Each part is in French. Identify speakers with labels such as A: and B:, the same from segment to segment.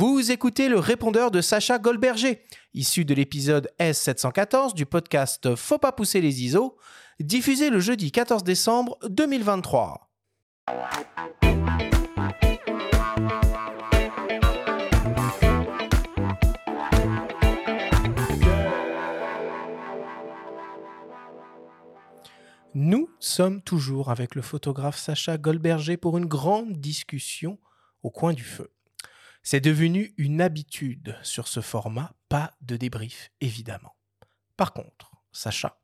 A: Vous écoutez le répondeur de Sacha Goldberger, issu de l'épisode S714 du podcast Faut pas pousser les ISO, diffusé le jeudi 14 décembre 2023. Nous sommes toujours avec le photographe Sacha Goldberger pour une grande discussion au coin du feu. C'est devenu une habitude sur ce format, pas de débrief évidemment. Par contre, Sacha,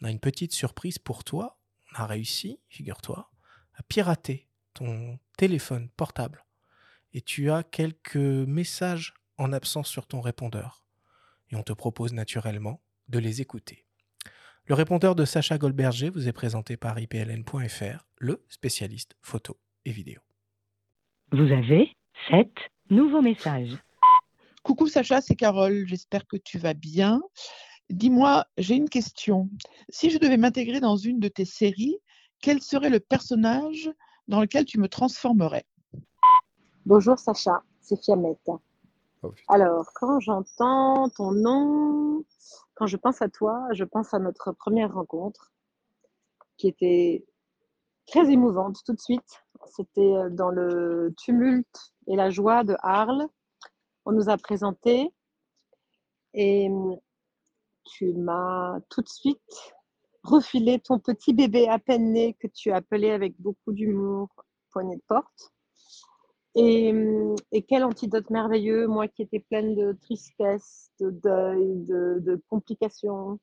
A: on a une petite surprise pour toi. On a réussi, figure-toi, à pirater ton téléphone portable. Et tu as quelques messages en absence sur ton répondeur. Et on te propose naturellement de les écouter. Le répondeur de Sacha Goldberger vous est présenté par ipln.fr, le spécialiste photo et vidéo.
B: Vous avez 7 nouveaux messages.
C: Coucou Sacha, c'est Carole, j'espère que tu vas bien. Dis-moi, j'ai une question. Si je devais m'intégrer dans une de tes séries, quel serait le personnage dans lequel tu me transformerais?
D: Bonjour Sacha, c'est Fiamette. Alors, quand j'entends ton nom, quand je pense à toi, je pense à notre première rencontre qui était très émouvante tout de suite. C'était euh, dans le tumulte et la joie de Arles. On nous a présenté et tu m'as tout de suite refilé ton petit bébé à peine né que tu appelé avec beaucoup d'humour poignée de porte. Et, quel antidote merveilleux, moi qui étais pleine de tristesse, de deuil, de, complications.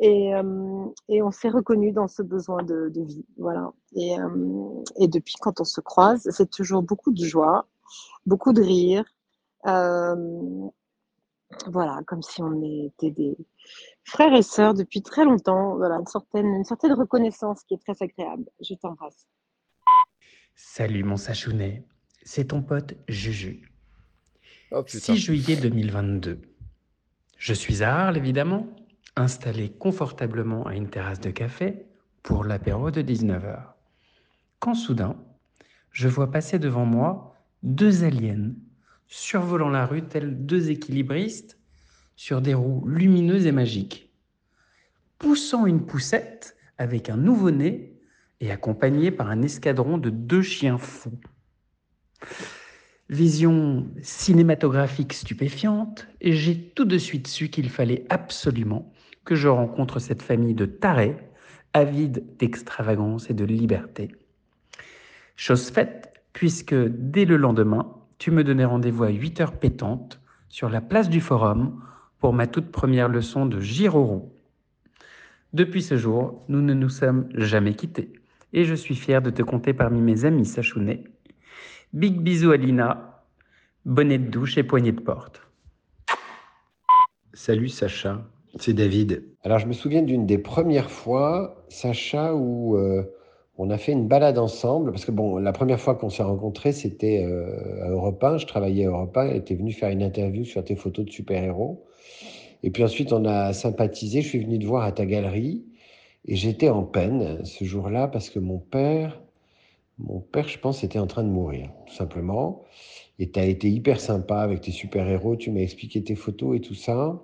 D: Hum, et, on s'est reconnu dans ce besoin de, vie. Voilà. Hum, et, depuis, quand on se croise, c'est toujours beaucoup de joie, beaucoup de rire. voilà, comme si on était des frères et sœurs depuis très longtemps. Voilà, une certaine, une certaine reconnaissance qui est très agréable. Je t'embrasse.
E: Salut mon Sachounet c'est ton pote Juju. 6 juillet 2022. Je suis à Arles, évidemment, installé confortablement à une terrasse de café pour l'apéro de 19h. Quand soudain, je vois passer devant moi deux aliens survolant la rue tels deux équilibristes sur des roues lumineuses et magiques, poussant une poussette avec un nouveau-né et accompagné par un escadron de deux chiens fous. Vision cinématographique stupéfiante, j'ai tout de suite su qu'il fallait absolument que je rencontre cette famille de tarés, avides d'extravagance et de liberté. Chose faite, puisque dès le lendemain, tu me donnais rendez-vous à 8 heures pétantes sur la place du Forum pour ma toute première leçon de giro Depuis ce jour, nous ne nous sommes jamais quittés, et je suis fier de te compter parmi mes amis sachounets Big bisous à Lina, bonnet de douche et poignée de porte.
F: Salut Sacha, c'est David. Alors je me souviens d'une des premières fois, Sacha, où euh, on a fait une balade ensemble, parce que bon, la première fois qu'on s'est rencontrés, c'était euh, à Europe 1, je travaillais à Europe 1, elle était venue faire une interview sur tes photos de super-héros. Et puis ensuite, on a sympathisé, je suis venu te voir à ta galerie, et j'étais en peine ce jour-là, parce que mon père mon père, je pense, était en train de mourir, tout simplement. Et tu as été hyper sympa avec tes super-héros, tu m'as expliqué tes photos et tout ça.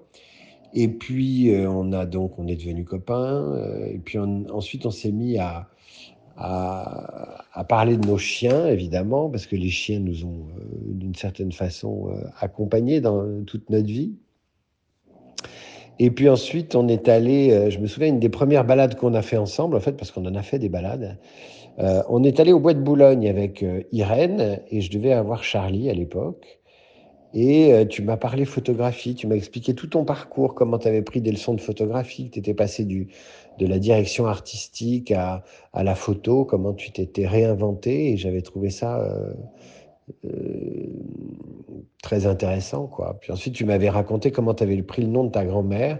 F: Et puis, euh, on a donc, on est devenus copains. Euh, et puis, ensuite, on s'est mis à, à, parler de nos chiens, évidemment, parce que les chiens nous ont, euh, d'une certaine façon, accompagnés dans toute notre vie. Et puis ensuite, on est allé, je me souviens, une des premières balades qu'on a fait ensemble, en fait, parce qu'on en a fait des balades. On est allé au Bois de Boulogne avec Irène et je devais avoir Charlie à l'époque. Et euh, tu m'as parlé photographie, tu m'as expliqué tout ton parcours, comment tu avais pris des leçons de photographie, que tu étais passé du, de la direction artistique à, à la photo, comment tu t'étais réinventé. Et j'avais trouvé ça euh, très intéressant. Quoi. Puis ensuite, tu m'avais raconté comment tu avais pris le nom de ta grand-mère,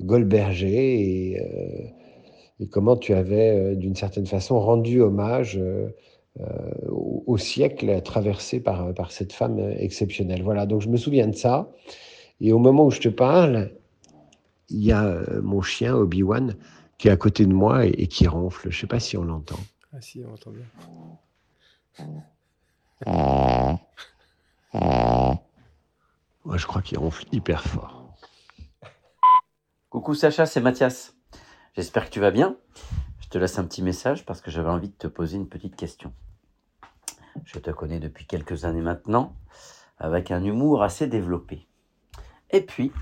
F: Goldberger, et et comment tu avais, euh, d'une certaine façon, rendu hommage euh, euh, au, siècle traversé par, par cette femme exceptionnelle. Voilà, donc je me souviens de ça. Et au moment où je te parle, il y a mon chien Obi-Wan qui est à côté de moi et, qui ronfle. Je ne sais pas si on l'entend.
A: Ah si, on entend bien.
F: Moi, je crois qu'il ronfle hyper fort.
G: Coucou Sacha, c'est Mathias. J'espère que tu vas bien. Je te laisse un petit message parce que j'avais envie de te poser une petite question. Je te connais depuis quelques années maintenant, avec un humour assez développé. Et puis,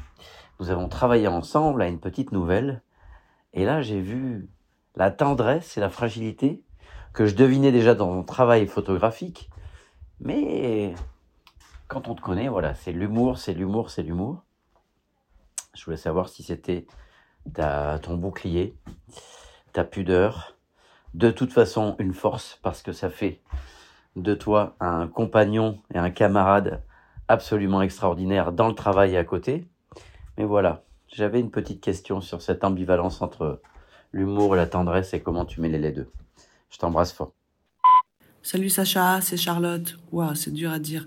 G: nous avons travaillé ensemble à une petite nouvelle, et là j'ai vu la tendresse et la fragilité que je devinais déjà dans ton travail photographique, mais quand on te connaît, voilà, c'est l'humour, c'est l'humour, c'est l'humour. Je voulais savoir si c'était ta, ton bouclier, ta pudeur, de toute façon une force, parce que ça fait de toi un compagnon et un camarade absolument extraordinaire dans le travail et à côté. Mais voilà, j'avais une petite question sur cette ambivalence entre l'humour et la tendresse et comment tu mêles les deux. Je t'embrasse fort.
H: Salut Sacha, c'est Charlotte. Waouh, c'est dur à dire.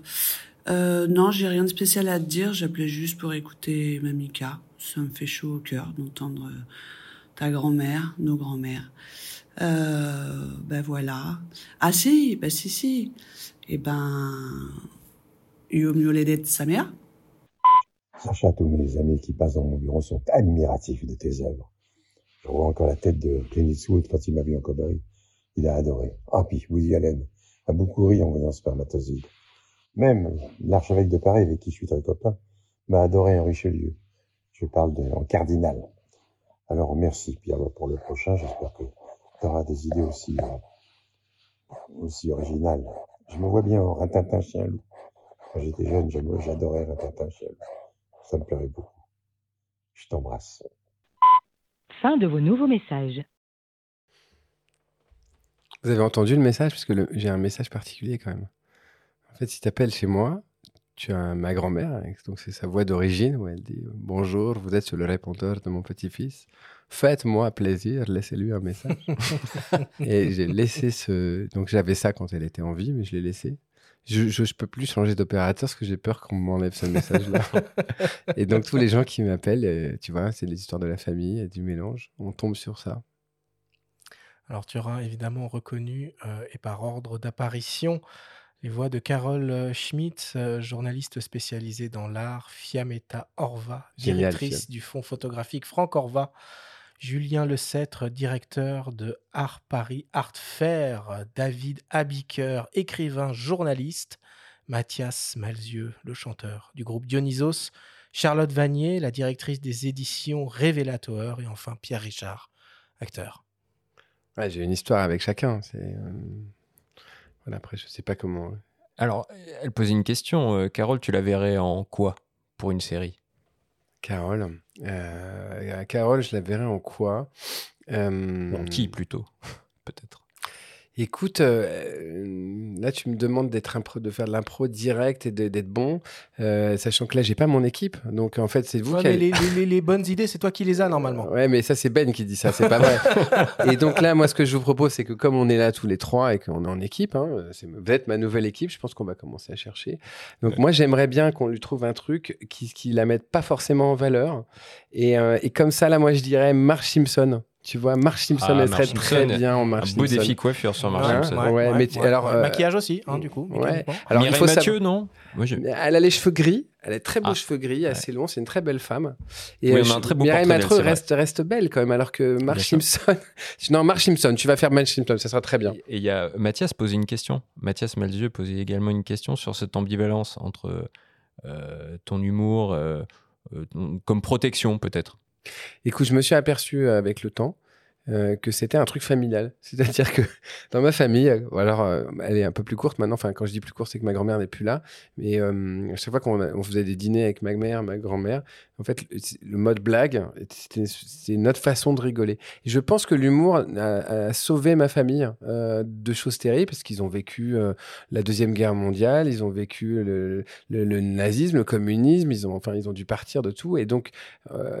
H: Euh, non, j'ai rien de spécial à te dire. J'appelais juste pour écouter Mamika. Ça me fait chaud au cœur d'entendre euh, ta grand-mère, nos grands-mères. Euh, ben voilà. Ah si, ben si, si. Eh ben, de sa mère.
I: Sacha, tous mes amis qui passent dans mon bureau sont admiratifs de tes œuvres. Je vois encore la tête de Clint Eastwood quand il m'a vu en cowboy. Il a adoré. Ah, puis Woody Allen a beaucoup ri en voyant Spermatozoïde. Même l'archevêque de Paris, avec qui je suis très copain, m'a adoré en Richelieu. Je parle de, en cardinal. Alors merci Pierre pour le prochain. J'espère que tu auras des idées aussi, euh, aussi originales. Je me vois bien en Rintintin chien loup. Quand j'étais jeune, j'adorais Rintintin chien loup. Ça me plairait beaucoup. Je t'embrasse.
B: Fin de vos nouveaux messages.
J: Vous avez entendu le message? Parce que j'ai un message particulier quand même. En fait, si tu appelles chez moi, tu as ma grand-mère, donc c'est sa voix d'origine où elle dit Bonjour, vous êtes sur le répondeur de mon petit-fils. Faites-moi plaisir, laissez-lui un message. et j'ai laissé ce. Donc j'avais ça quand elle était en vie, mais je l'ai laissé. Je, ne peux plus changer d'opérateur parce que j'ai peur qu'on m'enlève ce message-là. et donc tous les gens qui m'appellent, euh, tu vois, c'est les histoires de la famille et du mélange. On tombe sur ça.
A: Alors tu auras évidemment reconnu, euh, et par ordre d'apparition, les voix de Carole euh, Schmitt, euh, journaliste spécialisée dans l'art, Fiametta Orva, directrice du fonds photographique Franck Orva, Julien Lecêtre, directeur de Art Paris Art Fair, David Abiker, écrivain, journaliste, Mathias Malzieux, le chanteur du groupe Dionysos, Charlotte Vanier, la directrice des éditions Révélateur, et enfin Pierre Richard, acteur.
J: Ouais, j'ai une histoire avec chacun. C'est euh, voilà, après, je sais pas comment.
K: Alors, elle posait une question. Euh, Carole, tu la verrais en quoi pour une série?
J: Carole, euh, Carole, je la verrais en quoi?
K: En qui plutôt, peut-être?
J: Écoute, euh, là, tu me demandes d'être de faire de l'impro direct et d'être bon, euh, sachant que là, j'ai pas mon équipe. Donc, en fait, c'est vous
A: qui. les, bonnes idées, c'est toi qui les as normalement.
J: Ouais, mais ça, c'est Ben qui dit ça, c'est pas vrai. et donc là, moi, ce que je vous propose, c'est que comme on est là tous les trois et qu'on est en équipe, hein, c'est peut-être ma nouvelle équipe, je pense qu'on va commencer à chercher. Donc, moi, j'aimerais bien qu'on lui trouve un truc qui, qui la mette pas forcément en valeur. Et, euh, et comme ça, là, moi, je dirais Marge Simpson. Tu vois, Marge Simpson, ah, elle serait très bien en Marge
K: Un beau défi coiffure sur Marge Simpson.
J: Ouais, mais alors,
A: euh, Maquillage aussi, hein, du coup.
K: Alors, Mireille il faut Mathieu, non
J: Elle a les cheveux gris. Elle a très beaux ah. cheveux gris, assez longs. C'est une très belle femme.
K: Et oui, euh, un très beau
J: Mireille Mathieu reste, reste belle quand même, alors que Marge Simpson. non, Marge Simpson, tu vas faire Marge Simpson, ça sera très bien.
K: Et il y a Mathias posait une question. Mathias Malzieu posait également une question sur cette ambivalence entre euh, ton humour comme protection, peut-être.
J: Écoute, je me suis aperçu euh, avec le temps euh, que c'était un truc familial. C'est-à-dire que dans ma famille, euh, ou alors elle est un peu plus courte maintenant, enfin quand je dis plus courte, c'est que ma grand-mère n'est plus là, mais à chaque fois qu'on faisait des dîners avec ma mère, ma grand-mère, en fait, le, mode blague, c'est notre façon de rigoler. Et je pense que l'humour a, sauvé ma famille de choses terribles, parce qu'ils ont vécu la Deuxième Guerre mondiale, ils ont vécu le, le, nazisme, le communisme, ils ont, enfin, ils ont dû partir de tout, et donc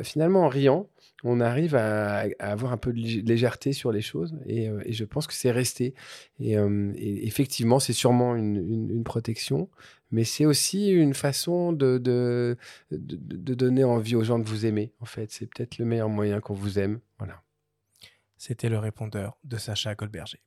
J: finalement en riant, on arrive à, avoir un peu de légèreté sur les choses et, euh, je pense que c'est resté. Et, euh, effectivement, c'est sûrement une, protection, mais c'est aussi une façon de, de, donner envie aux gens de vous aimer. En fait, c'est peut-être le meilleur moyen qu'on vous aime. Voilà.
A: C'était le répondeur de Sacha Goldberger.